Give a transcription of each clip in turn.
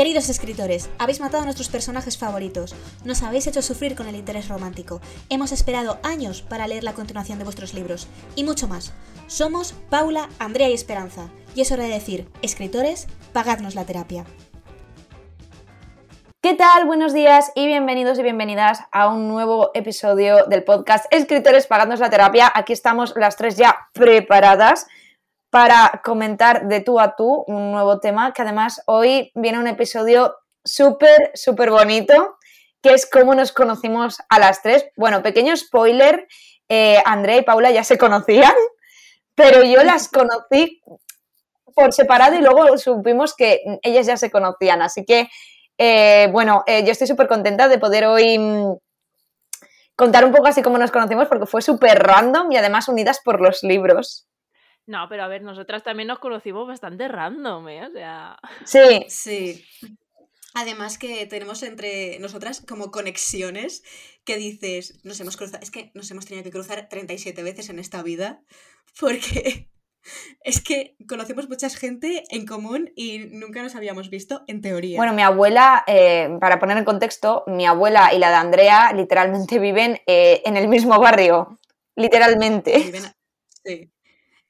Queridos escritores, habéis matado a nuestros personajes favoritos, nos habéis hecho sufrir con el interés romántico, hemos esperado años para leer la continuación de vuestros libros, y mucho más. Somos Paula, Andrea y Esperanza, y es hora de decir, escritores, pagadnos la terapia. ¿Qué tal? Buenos días y bienvenidos y bienvenidas a un nuevo episodio del podcast Escritores Pagadnos la Terapia. Aquí estamos las tres ya preparadas para comentar de tú a tú un nuevo tema, que además hoy viene un episodio súper, súper bonito, que es cómo nos conocimos a las tres. Bueno, pequeño spoiler, eh, Andrea y Paula ya se conocían, pero yo las conocí por separado y luego supimos que ellas ya se conocían. Así que, eh, bueno, eh, yo estoy súper contenta de poder hoy mm, contar un poco así cómo nos conocimos porque fue súper random y además unidas por los libros. No, pero a ver, nosotras también nos conocimos bastante random, ¿eh? O sea. Sí. Sí. Además que tenemos entre nosotras como conexiones que dices, nos hemos cruzado, es que nos hemos tenido que cruzar 37 veces en esta vida porque es que conocemos mucha gente en común y nunca nos habíamos visto en teoría. Bueno, mi abuela, eh, para poner en contexto, mi abuela y la de Andrea literalmente viven eh, en el mismo barrio, literalmente. Viven a- sí.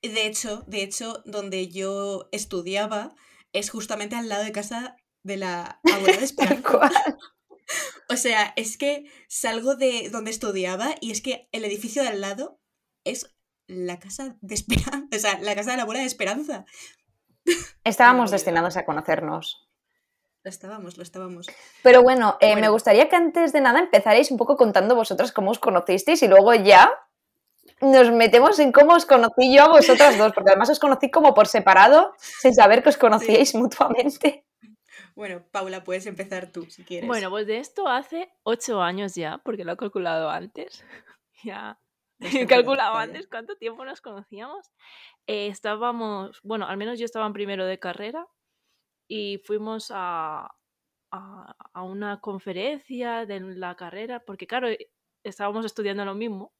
De hecho, de hecho, donde yo estudiaba es justamente al lado de casa de la abuela de Esperanza. O sea, es que salgo de donde estudiaba y es que el edificio de al lado es la casa de Esperanza, o sea, la casa de la abuela de Esperanza. Estábamos destinados a conocernos. Lo estábamos, lo estábamos. Pero bueno, eh, me gustaría que antes de nada empezarais un poco contando vosotras cómo os conocisteis y luego ya nos metemos en cómo os conocí yo a vosotras dos, porque además os conocí como por separado, sin saber que os conocíais mutuamente. Bueno, Paula, puedes empezar tú si quieres. Bueno, pues de esto hace ocho años ya, porque lo he calculado antes. ya. He calculado antes cuánto tiempo nos conocíamos. Eh, estábamos, bueno, al menos yo estaba en primero de carrera y fuimos a, a, a una conferencia de la carrera, porque claro, estábamos estudiando lo mismo.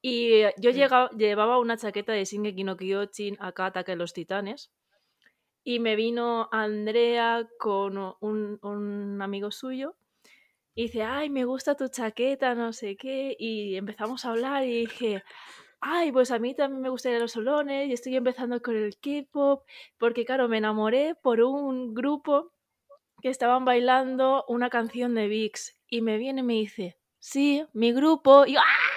Y eh, yo llevaba una chaqueta de Shingeki no Kyojin, acá Ataque de los Titanes. Y me vino Andrea con un, un amigo suyo y dice, ay, me gusta tu chaqueta, no sé qué. Y empezamos a hablar y dije, ay, pues a mí también me gustaría los solones y estoy empezando con el K-pop. Porque claro, me enamoré por un grupo que estaban bailando una canción de VIX. Y me viene y me dice, sí, mi grupo. Y yo, ¡ah!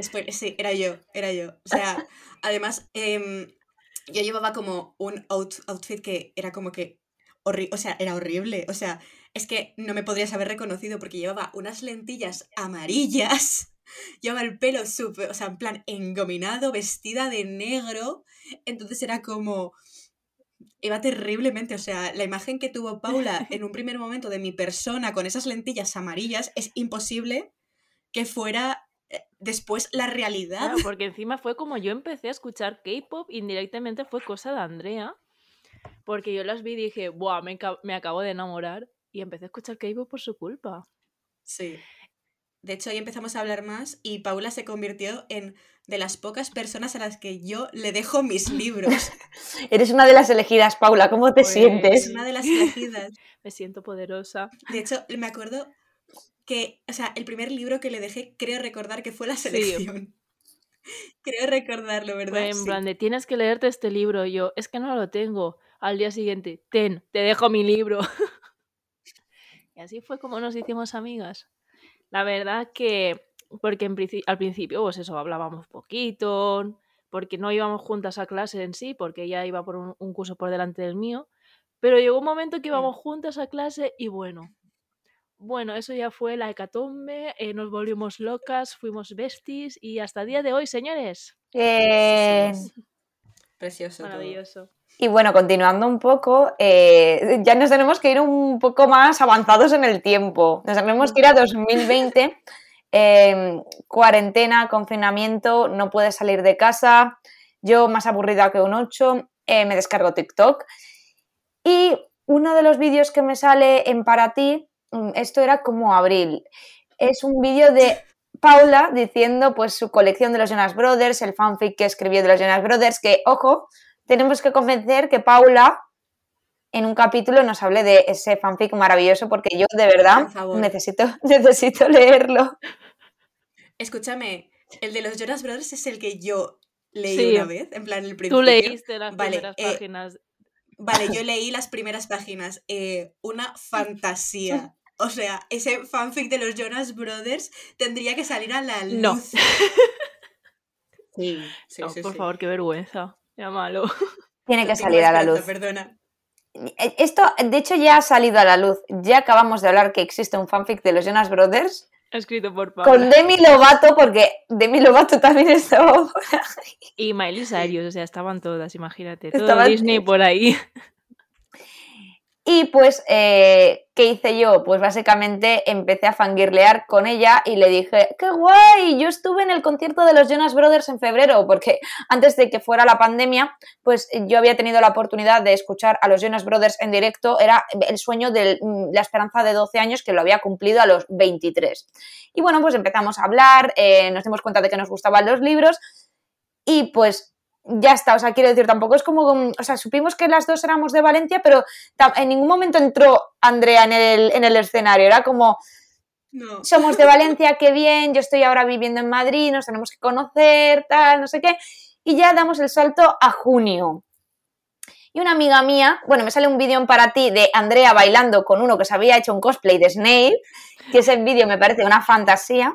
Spoiler, sí, era yo, era yo. O sea, además, em, yo llevaba como un out- outfit que era como que horrible, o sea, era horrible. O sea, es que no me podrías haber reconocido porque llevaba unas lentillas amarillas, llevaba el pelo súper, o sea, en plan engominado, vestida de negro. Entonces era como... Iba terriblemente, o sea, la imagen que tuvo Paula en un primer momento de mi persona con esas lentillas amarillas es imposible que fuera después la realidad. Claro, porque encima fue como yo empecé a escuchar K-pop, indirectamente fue cosa de Andrea. Porque yo las vi y dije, ¡buah! Me, me acabo de enamorar. Y empecé a escuchar K-pop por su culpa. Sí. De hecho, ahí empezamos a hablar más y Paula se convirtió en de las pocas personas a las que yo le dejo mis libros. Eres una de las elegidas, Paula, ¿cómo te Pues- Es sientes? una de las elegidas. Me siento poderosa. De hecho, me acuerdo que, o sea, el primer libro que le dejé, creo recordar que fue La Sí. Selección. Creo recordarlo, ¿verdad? Fue en Sí. plan de, tienes que leerte este libro. Y yo, es que no lo tengo. Al día siguiente, ten, te dejo mi libro. y así fue como nos hicimos amigas. La verdad que, porque en al principio, pues eso, hablábamos poquito, porque no íbamos juntas a clase en sí, porque ella iba por un, un curso por delante del mío. Pero llegó un momento que íbamos juntas a clase y bueno, bueno, eso ya fue la hecatombe, eh, nos volvimos locas, fuimos besties y hasta el día de hoy, señores. Eh, Precioso. todo. Maravilloso. Y bueno, continuando un poco, eh, ya nos tenemos que ir un poco más avanzados en el tiempo. Nos tenemos que ir a 2020, eh, cuarentena, confinamiento, no puedes salir de casa. Yo, más aburrida que un 8, eh, me descargo TikTok. Y uno de los vídeos que me sale en Para ti, esto era como abril, es un vídeo de Paula diciendo pues su colección de los Jonas Brothers, el fanfic que escribió de los Jonas Brothers, que, ojo, tenemos que convencer que Paula en un capítulo nos hable de ese fanfic maravilloso porque yo de verdad necesito, necesito leerlo. Escúchame, el de los Jonas Brothers es el que yo leí Sí. una vez, en plan el principio. Tú leíste las Vale, primeras eh, páginas. Vale, yo leí las primeras páginas. eh, una fantasía. O sea, ese fanfic de los Jonas Brothers tendría que salir a la luz. No. Sí, sí, No, sí, por sí. favor, qué vergüenza. Era malo. Tiene que salir a la luz. Perdona. Eh, Esto, de hecho, ya ha salido a la luz. Ya acabamos de hablar que existe un fanfic de los Jonas Brothers Escrito por Paula. con Demi Lovato, porque Demi Lovato también estaba por ahí. Y Miley Cyrus, o sea, estaban todas, imagínate. Todo Estaban- Disney por ahí. Y pues, eh, ¿qué hice yo? Pues básicamente empecé a fangirlear con ella y le dije, ¡qué guay! Yo estuve en el concierto de los Jonas Brothers en febrero, porque antes de que fuera la pandemia, pues yo había tenido la oportunidad de escuchar a los Jonas Brothers en directo. Era el sueño de la esperanza de 12 años que lo había cumplido a los 23. Y bueno, pues empezamos a hablar, eh, nos dimos cuenta de que nos gustaban los libros y pues ya está, o sea, quiero decir, tampoco es como, o sea, supimos que las dos éramos de Valencia, pero en ningún momento entró Andrea en el, en el escenario, era como, No. somos de Valencia, qué bien, yo estoy ahora viviendo en Madrid, nos tenemos que conocer, tal, no sé qué, y ya damos el salto a junio. Y una amiga mía, bueno, me sale un vídeo para ti de Andrea bailando con uno que se había hecho un cosplay de Snape, que ese vídeo me parece una fantasía,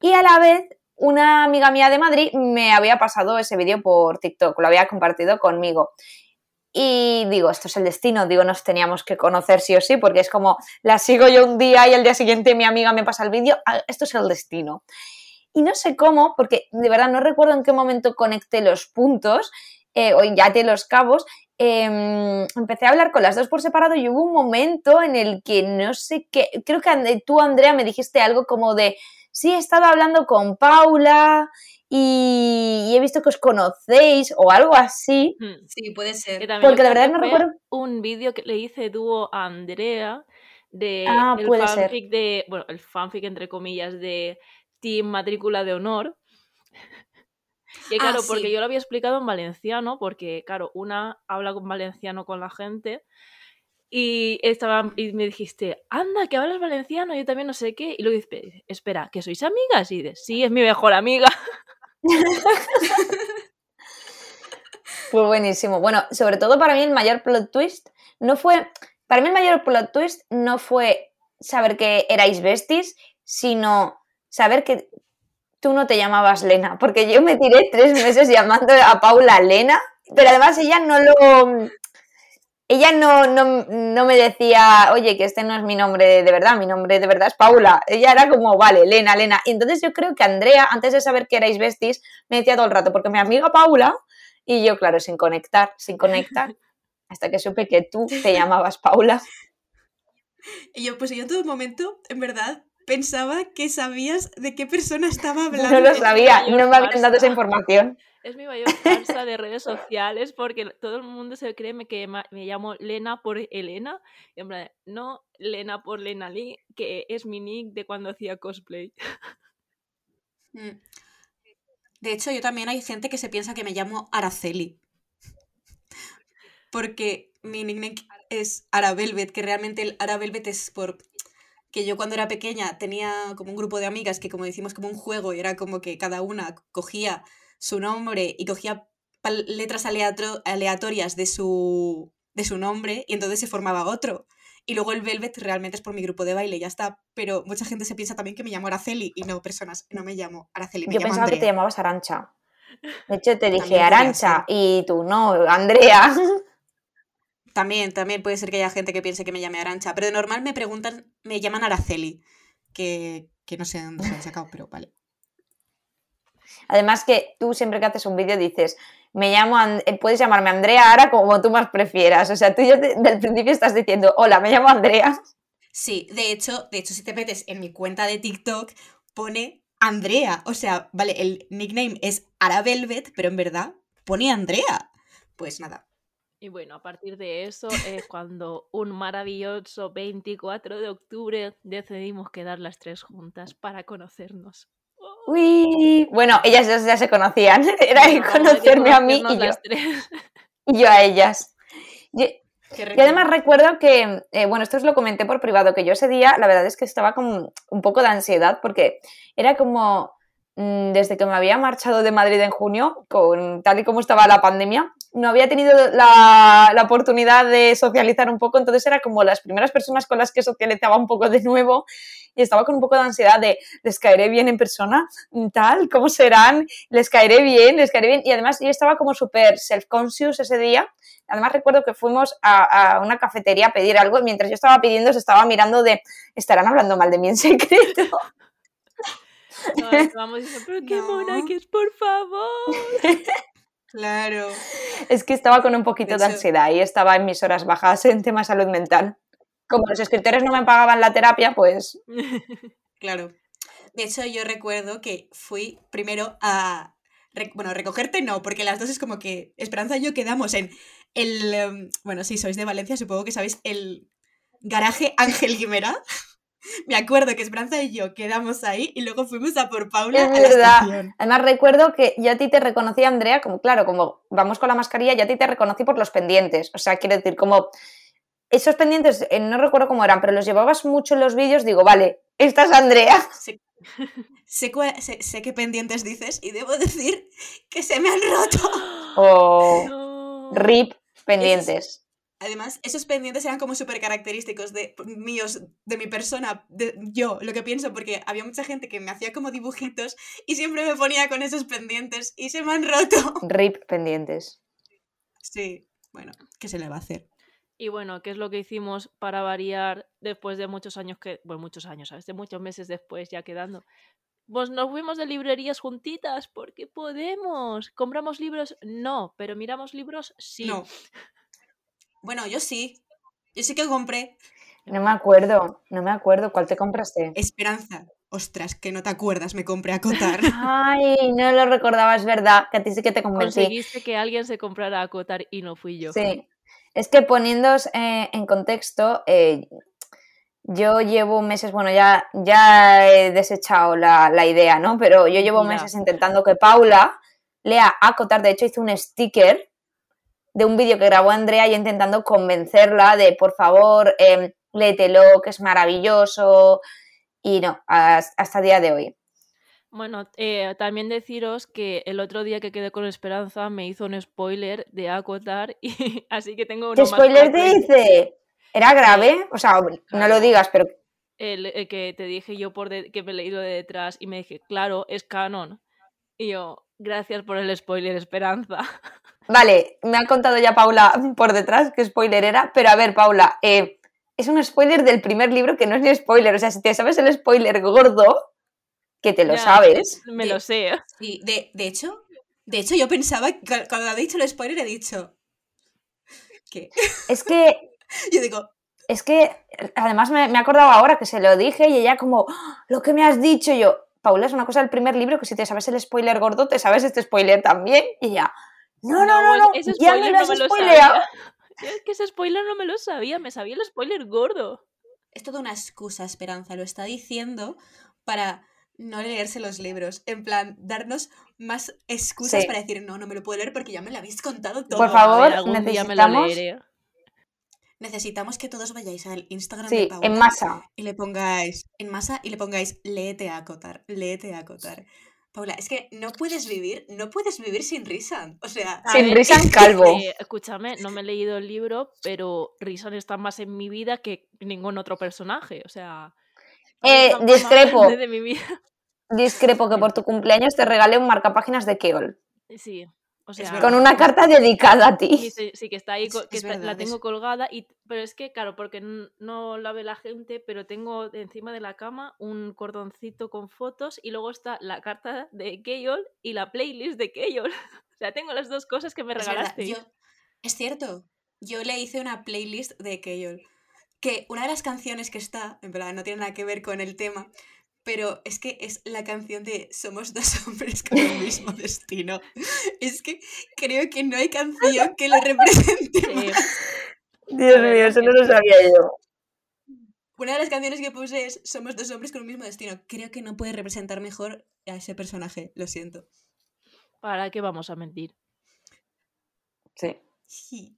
y a la vez una amiga mía de Madrid me había pasado ese vídeo por TikTok, lo había compartido conmigo. Y digo, esto es el destino, digo, nos teníamos que conocer sí o sí, porque es como, la sigo yo un día y al día siguiente mi amiga me pasa el vídeo, ah, esto es el destino. Y no sé cómo, porque de verdad no recuerdo en qué momento conecté los puntos eh, o te los cabos, em, empecé a hablar con las dos por separado y hubo un momento en el que no sé qué, creo que tú, Andrea, me dijiste algo como de, sí, he estado hablando con Paula y, y he visto que os conocéis o algo así, Hmm. Sí, puede ser. porque la verdad que no recuerdo. Un vídeo que le hice dúo a Andrea de Ah, el puede ser. fanfic de, bueno, el fanfic entre comillas de Team Matrícula de Honor. Que Ah, claro, porque yo lo había explicado en valenciano, porque claro, una habla con valenciano con la gente y estaba y me dijiste, anda, que hablas valenciano, yo también no sé qué. Y luego dices, espera, ¿que sois amigas? Y dices, sí, es mi mejor amiga. Fue buenísimo. Bueno, sobre todo para mí el mayor plot twist no fue. Para mí el mayor plot twist no fue saber que erais besties, sino saber que tú no te llamabas Lena. Porque yo me tiré tres meses llamando a Paula Lena, pero además ella no lo. Ella no, no, no me decía, oye, que este no es mi nombre de verdad, mi nombre de verdad es Paula. Ella era como, vale, Lena, Lena. Y entonces yo creo que Andrea, antes de saber que erais besties, me decía todo el rato, porque mi amiga Paula y yo, claro, sin conectar, sin conectar, hasta que supe que tú te llamabas Paula. Y yo, pues yo en todo momento, en verdad, pensaba que sabías de qué persona estaba hablando. No lo sabía, no me habían dado esa información. Es mi mayor farsa de redes sociales porque todo el mundo se cree que me llamo Lena por Elena. Y en plan, no Lena por Lena Lee, que es mi nick de cuando hacía cosplay. Mm. De hecho, yo también hay gente que se piensa que me llamo Araceli. Porque mi nickname es Aravelvet, que realmente el Aravelvet es por que yo cuando era pequeña tenía como un grupo de amigas que como decimos como un juego y era como que cada una cogía su nombre y cogía letras aleato- aleatorias de su, de su nombre y entonces se formaba otro. Y luego el Velvet realmente es por mi grupo de baile, ya está. Pero mucha gente se piensa también que me llamo Araceli y no, personas, no me llamo Araceli, me Yo llamo pensaba que te llamabas Arancha. De hecho, te dije Arancha y tú no, Andrea. También, también puede ser que haya gente que piense que me llame Arancha, pero de normal me preguntan, me llaman Araceli, que, que no sé dónde se han sacado, pero vale. Además que tú siempre que haces un vídeo dices, me llamo, And- eh, puedes llamarme Andrea ahora como tú más prefieras. O sea, tú ya de- del principio estás diciendo, hola, me llamo Andrea. Sí, de hecho, de hecho, si te metes en mi cuenta de TikTok, pone Andrea. O sea, vale, el nickname es Aravelvet, pero en verdad pone Andrea. Pues nada. Y bueno, a partir de eso es cuando un maravilloso 24 de octubre decidimos quedar las tres juntas para conocernos. Uy. Bueno, ellas ya, ya se conocían. Era conocerme a mí y yo, y yo a ellas. Yo- Y además recuerdo que, eh, bueno, esto os lo comenté por privado, que yo ese día la verdad es que estaba con un poco de ansiedad porque era como mm, desde que me había marchado de Madrid en junio, con tal y como estaba la pandemia, no había tenido la, la oportunidad de socializar un poco, entonces era como las primeras personas con las que socializaba un poco de nuevo y estaba con un poco de ansiedad de les caeré bien en persona, tal, cómo serán, les caeré bien, les caeré bien y además yo estaba como súper self-conscious ese día Además recuerdo que fuimos a, a, una cafetería a pedir algo y mientras yo estaba pidiendo se estaba mirando de, ¿estarán hablando mal de mí en secreto? No, diciendo, pero qué No. mona que es, por favor. Claro. Es que estaba con un poquito de, De hecho- ansiedad y estaba en mis horas bajas en tema salud mental. Como los escritores no me pagaban la terapia, pues Claro. De hecho, yo recuerdo que fui primero a. bueno, recogerte no, porque las dos es como que Esperanza y yo quedamos en el. em, bueno, si sois de Valencia, supongo que sabéis el garaje Ángel Guimera. Me acuerdo que Esperanza y yo quedamos ahí y luego fuimos a por Paula Es a la verdad. estación. Además recuerdo que yo a ti te reconocí, Andrea, como claro, como vamos con la mascarilla, yo a ti te reconocí por los pendientes. O sea, quiero decir, como esos pendientes, eh, no recuerdo cómo eran, pero los llevabas mucho en los vídeos, digo, vale, esta es Andrea. Sé, sé cua- sé- sé qué pendientes dices y debo decir que se me han roto. O No. RIP pendientes. Además, esos pendientes eran como súper característicos de míos, de mi persona, de yo, lo que pienso, porque había mucha gente que me hacía como dibujitos y siempre me ponía con esos pendientes y se me han roto. RIP pendientes. Sí, bueno, ¿qué se le va a hacer? Y bueno, ¿qué es lo que hicimos para variar después de muchos años que, bueno, muchos años, ¿sabes? De muchos meses después ya quedando. Pues nos fuimos de librerías juntitas porque podemos. ¿Compramos libros? No, pero miramos libros sí. No. Bueno, yo sí. Yo sí que compré No me acuerdo, no me acuerdo. ¿Cuál te compraste? Esperanza. Ostras, que no te acuerdas, me compré a Cotar. Ay, no lo recordaba, es verdad, que a ti sí que te convencí. Conseguiste que alguien se comprara a Cotar y no fui yo. Sí, es que poniéndoos eh, en contexto, eh, yo llevo meses, bueno, ya, ya he desechado la, la idea, ¿no? Pero yo llevo meses intentando que Paula lea Acotar, de hecho hice un sticker de un vídeo que grabó Andrea y intentando convencerla de, por favor, eh, léetelo, que es maravilloso, y no, hasta, día de hoy. Bueno, eh, también deciros que el otro día que quedé con Esperanza me hizo un spoiler de Acotar y así que tengo uno ¿Qué spoiler te hice? ¿Era grave? O sea, no lo digas, pero El, el que te dije yo por de- que me he leído de detrás y me dije, claro, es canon. Y yo, gracias por el spoiler, Esperanza. Vale, me ha contado ya Paula por detrás qué spoiler era, pero a ver, Paula, eh, es un spoiler del primer libro que no es ni spoiler, o sea, si te sabes el spoiler gordo, que te lo Ya, sabes. Me De- lo sé. Sí, de, de hecho, de hecho yo pensaba, cuando ha dicho el spoiler he dicho... ¿Qué? Es que, Yo digo, es que, además me, me he acordado ahora que se lo dije y ella como, "Ah, lo que me has dicho Y yo, Paula, es una cosa del primer libro que si te sabes el spoiler gordo, te sabes este spoiler también. Y ella, no, no, no, no, ese ya me spoiler lo no me lo spoileado. sabía. Es que ese spoiler no me lo sabía, me sabía el spoiler gordo. es toda una excusa, Esperanza, lo está diciendo para no leerse los libros. En plan, darnos más excusas Sí. para decir, no, no me lo puedo leer porque ya me lo habéis contado todo. Por favor, algún día me lo necesitamos- leeré. Necesitamos que todos vayáis al Instagram Sí, de Paula en masa. y le pongáis en masa y le pongáis léete a acotar, léete a acotar. Paula, es que no puedes vivir, no puedes vivir sin risa. O sea, Sin ver, calvo. Eh, escúchame, no me he leído el libro, pero Risan está más en mi vida que ningún otro personaje. O sea. Eh, discrepo. parte De mi vida. Discrepo que por tu cumpleaños te regalé un marcapáginas de Keol. Sí. O sea, verdad. Con una carta dedicada a Sí, ti. sí, sí, que está ahí, Es- co- que es está- la tengo es- colgada, y, pero es que, claro, porque no la ve la gente, pero tengo encima de la cama un cordoncito con fotos y luego está la carta de Keyol y la playlist de Keyol. O sea, tengo las dos cosas que me es verdad, regalaste. yo, es cierto, yo le hice una playlist de Keyol, que una de las canciones que está, en verdad no tiene nada que ver con el tema, pero es que es la canción de Somos dos hombres con el mismo destino. Es que creo que no hay canción que lo represente Sí. más. Dios mío, eso no lo sabía yo. Una de las canciones que puse es Somos dos hombres con el mismo destino. Creo que no puede representar mejor a ese personaje, lo siento. ¿Para qué vamos a mentir? Sí. Sí.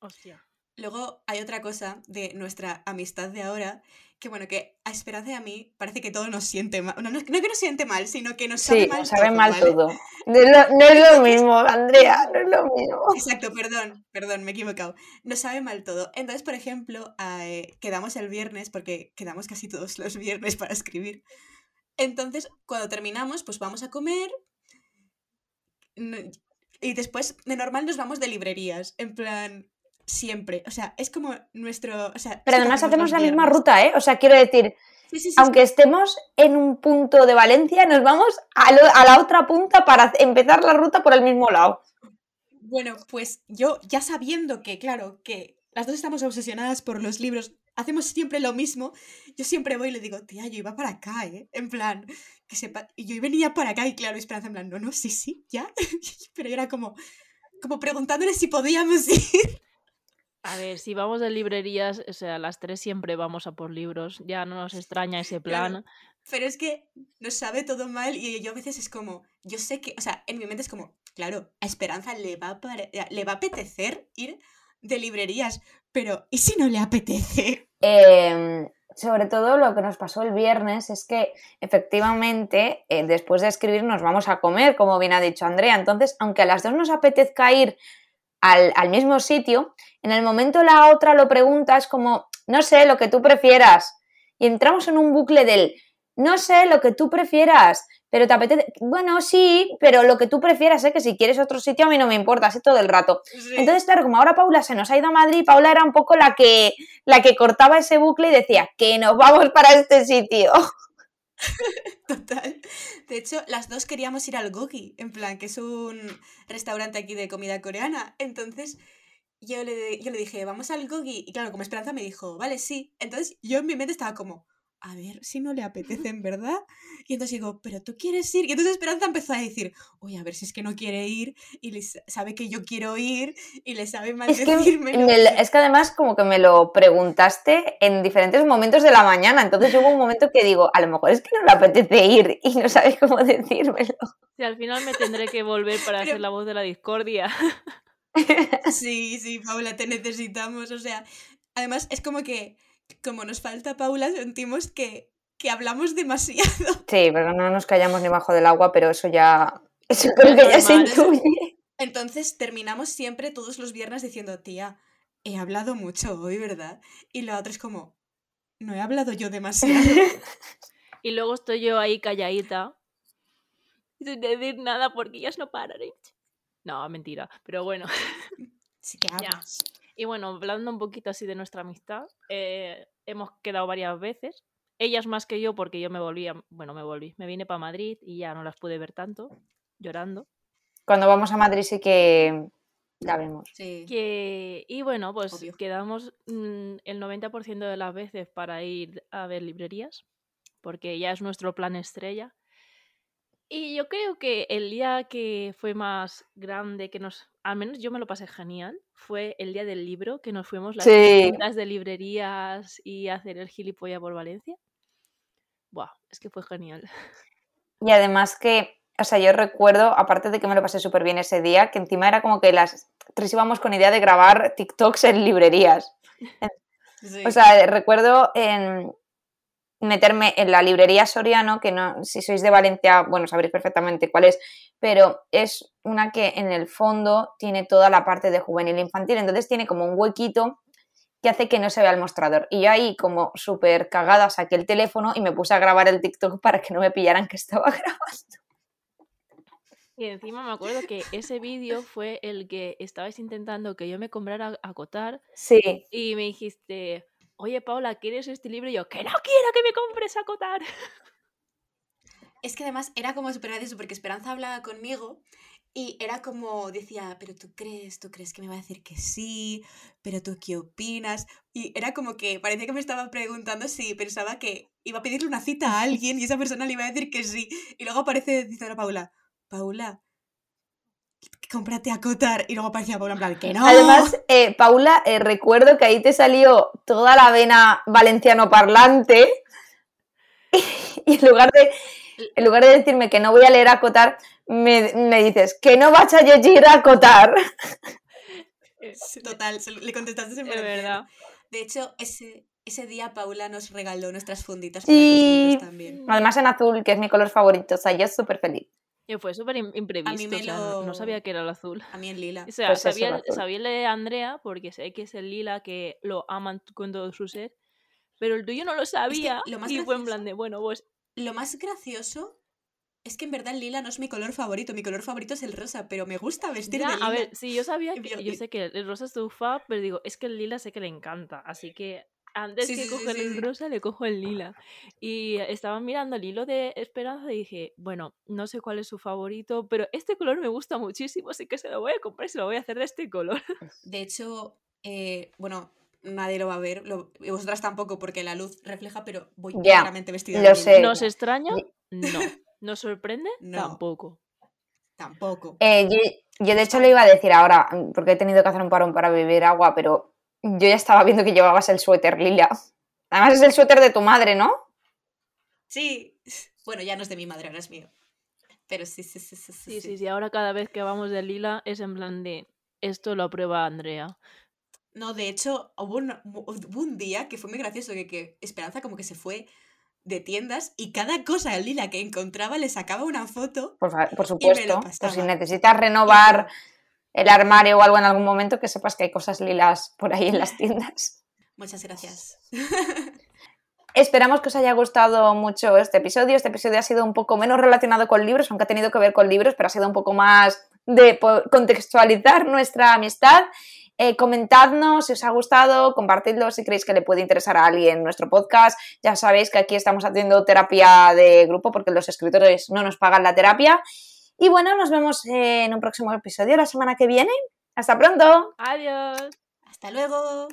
Hostia. Luego hay otra cosa de nuestra amistad de ahora, que bueno, que a Esperanza y a mí parece que todo nos siente mal. No, no, no que nos siente mal, sino que nos sabe Sí, mal nos sabe todo, mal ¿vale? todo. No es, lo, no es lo mismo, Andrea, no es lo mismo. Exacto, perdón, perdón, me he equivocado. Nos sabe mal todo. Entonces, por ejemplo, eh, quedamos el viernes, porque quedamos casi todos los viernes para escribir. Entonces, cuando terminamos, pues vamos a comer. Y después, de normal, nos vamos de librerías. En plan, siempre. O sea, es como nuestro. O sea, Pero además hacemos la misma ruta, ¿eh? O sea, quiero decir, Sí, sí, sí, sí. aunque estemos en un punto de Valencia, nos vamos a, lo- a la otra punta para empezar la ruta por el mismo lado. Bueno, pues yo ya sabiendo que, claro, que las dos estamos obsesionadas por los libros, hacemos siempre lo mismo, yo siempre voy y le digo, tía, yo iba para acá, ¿eh? En plan, que sepa, y yo venía para acá y claro, Esperanza en plan, no, no, sí, sí, ya, pero yo era como, como preguntándole si podíamos ir. A ver, si vamos de librerías, o sea, las tres siempre vamos a por libros. Ya no nos extraña ese plan. Claro. Pero es que nos sabe todo mal y yo a veces es como, yo sé que, o sea, en mi mente es como, claro, a Esperanza le va a, pare- le va a apetecer ir de librerías, pero ¿y si no le apetece? Eh, sobre todo lo que nos pasó el viernes es que efectivamente eh, después de escribir nos vamos a comer, como bien ha dicho Andrea. Entonces, aunque a las dos nos apetezca ir al, al mismo sitio, en el momento la otra lo pregunta, es como, no sé, lo que tú prefieras. Y entramos en un bucle del, no sé, lo que tú prefieras, pero te apetece, bueno, sí, pero lo que tú prefieras, ¿eh? que si quieres otro sitio a mí no me importa, así todo el rato. Sí. Entonces, claro, como ahora Paula se nos ha ido a Madrid, Paula era un poco la que, la que cortaba ese bucle y decía que nos vamos para este sitio. Total. De hecho, las dos queríamos ir al Gogi, en plan, que es un restaurante aquí de comida coreana. Entonces, yo le, yo le dije, vamos al Gogi. Y claro, como Esperanza me dijo, vale, sí. Entonces, yo en mi mente estaba como, a ver si no le apetece en verdad. Y entonces digo, pero tú quieres ir. Y entonces Esperanza empezó a decir, oye, a ver si es que no quiere ir. Y le sa- sabe que yo quiero ir. Y le sabe mal Es que, decírmelo. me lo- es que además como que me lo preguntaste en diferentes momentos de la mañana, entonces hubo un momento que digo, a lo mejor es que no le apetece ir y no sabes cómo decírmelo. Si al final me tendré que volver para Pero- hacer la voz de la discordia. Sí, sí, Paula, te necesitamos. O sea, además es como que, como nos falta Paula, sentimos que, que hablamos demasiado. Sí, pero no nos callamos ni bajo del agua, pero eso ya, eso creo que ya se intuye. Entonces terminamos siempre todos los viernes diciendo, tía, he hablado mucho hoy, ¿verdad? Y la otra es como, no he hablado yo demasiado. Y luego estoy yo ahí calladita. Sin decir nada porque ellas no paran. ¿eh? No, mentira. Pero bueno. Sí que Ya. Y bueno, hablando un poquito así de nuestra amistad, eh, hemos quedado varias veces. Ellas más que yo porque yo me volví, a- bueno, me volví, me vine para Madrid y ya no las pude ver tanto, llorando. Cuando vamos a Madrid sí que la vemos. Sí. Que, y bueno, pues Obvio. quedamos mm, el 90% de las veces para ir a ver librerías, porque ya es nuestro plan estrella. Y yo creo que el día que fue más grande, que nos, al menos yo me lo pasé genial, fue el día del libro, que nos fuimos las Sí. de librerías y hacer el gilipollas por Valencia. Buah, es que fue genial. Y además que, o sea, yo recuerdo, aparte de que me lo pasé súper bien ese día, que encima era como que las tres íbamos con idea de grabar TikToks en librerías. sí. O sea, recuerdo en meterme en la librería Soriano, que no, si sois de Valencia, bueno, sabréis perfectamente cuál es, pero es una que en el fondo tiene toda la parte de juvenil infantil, entonces tiene como un huequito que hace que no se vea el mostrador. Y yo ahí como súper cagada saqué el teléfono y me puse a grabar el TikTok para que no me pillaran que estaba grabando. Y encima me acuerdo que ese vídeo fue el que estabais intentando que yo me comprara Acotar Sí, y me dijiste, oye Paula, ¿quieres este libro? Y yo, que no quiero que me compres Acotar. Es que además era como súper gracioso porque Esperanza hablaba conmigo y era como, decía, pero tú crees, tú crees que me va a decir que sí, pero tú qué opinas. Y era como que parecía que me estaba preguntando si pensaba que iba a pedirle una cita a alguien y esa persona le iba a decir que sí. Y luego aparece diciendo a Paula, Paula, cómprate a Cotar. Y luego aparecía Paula en plan, que no. Además, eh, Paula, eh, recuerdo que ahí te salió toda la vena valenciano parlante y en lugar de, en lugar de decirme que no voy a leer acotar, me, me dices que no vas a llegir a acotar. Sí, Total, le contestaste Es valenciano. verdad. De hecho, ese, ese día Paula nos regaló nuestras funditas Sí. para también. Además en azul, que es mi color favorito, o sea, yo súper feliz. Y fue súper im- imprevisto, me o sea, no- no lo- sabía que era el azul. A mí en lila. O sea, Pues sabía, el el- sabía el de Andrea, porque sé que es el lila que lo aman con todo su ser, pero el tuyo no lo sabía lo más y fue en gracioso- plan de, bueno, pues Lo más gracioso es que en verdad el lila no es mi color favorito. Mi color favorito es el rosa, pero me gusta vestir ya, de lila. a ver, sí, yo sabía que, yo- sé que el rosa es tu fab, pero digo, es que el lila sé que le encanta, así que antes Sí, que sí, coger sí, el sí. rosa le cojo el lila. Y estaba mirando el hilo de Esperanza y dije, bueno, no sé cuál es su favorito, pero este color me gusta muchísimo, así que se lo voy a comprar y se lo voy a hacer de este color. De hecho, eh, bueno, nadie lo va a ver. lo- y vosotras tampoco, porque la luz refleja, pero voy claramente vestida lo de lila. sé. ¿Nos extraña? No. ¿Nos sorprende? No. Tampoco. Tampoco. Eh, yo, yo de hecho lo iba a decir ahora, porque he tenido que hacer un parón para beber agua, pero yo ya estaba viendo que llevabas el suéter lila. Además es el suéter de tu madre, ¿no? Sí. Bueno, ya no es de mi madre, ahora es mío. Pero sí, sí, sí, sí. Sí, sí, sí. Ahora cada vez que vamos de lila es en plan de esto lo aprueba Andrea. No, de hecho, hubo un, hubo un día que fue muy gracioso, que, que Esperanza como que se fue de tiendas y cada cosa de lila que encontraba le sacaba una foto. Por, por Y me supuesto. lo Por si necesitas renovar el armario o algo en algún momento, que sepas que hay cosas lilas por ahí en las tiendas. Muchas gracias. Esperamos que os haya gustado mucho este episodio. Este episodio ha sido un poco menos relacionado con libros, aunque ha tenido que ver con libros, pero ha sido un poco más de contextualizar nuestra amistad. Eh, comentadnos si os ha gustado, compartidlo si creéis que le puede interesar a alguien nuestro podcast. Ya sabéis que aquí estamos haciendo terapia de grupo porque los escritores no nos pagan la terapia. Y bueno, nos vemos en un próximo episodio la semana que viene. Hasta pronto. Adiós. Hasta luego.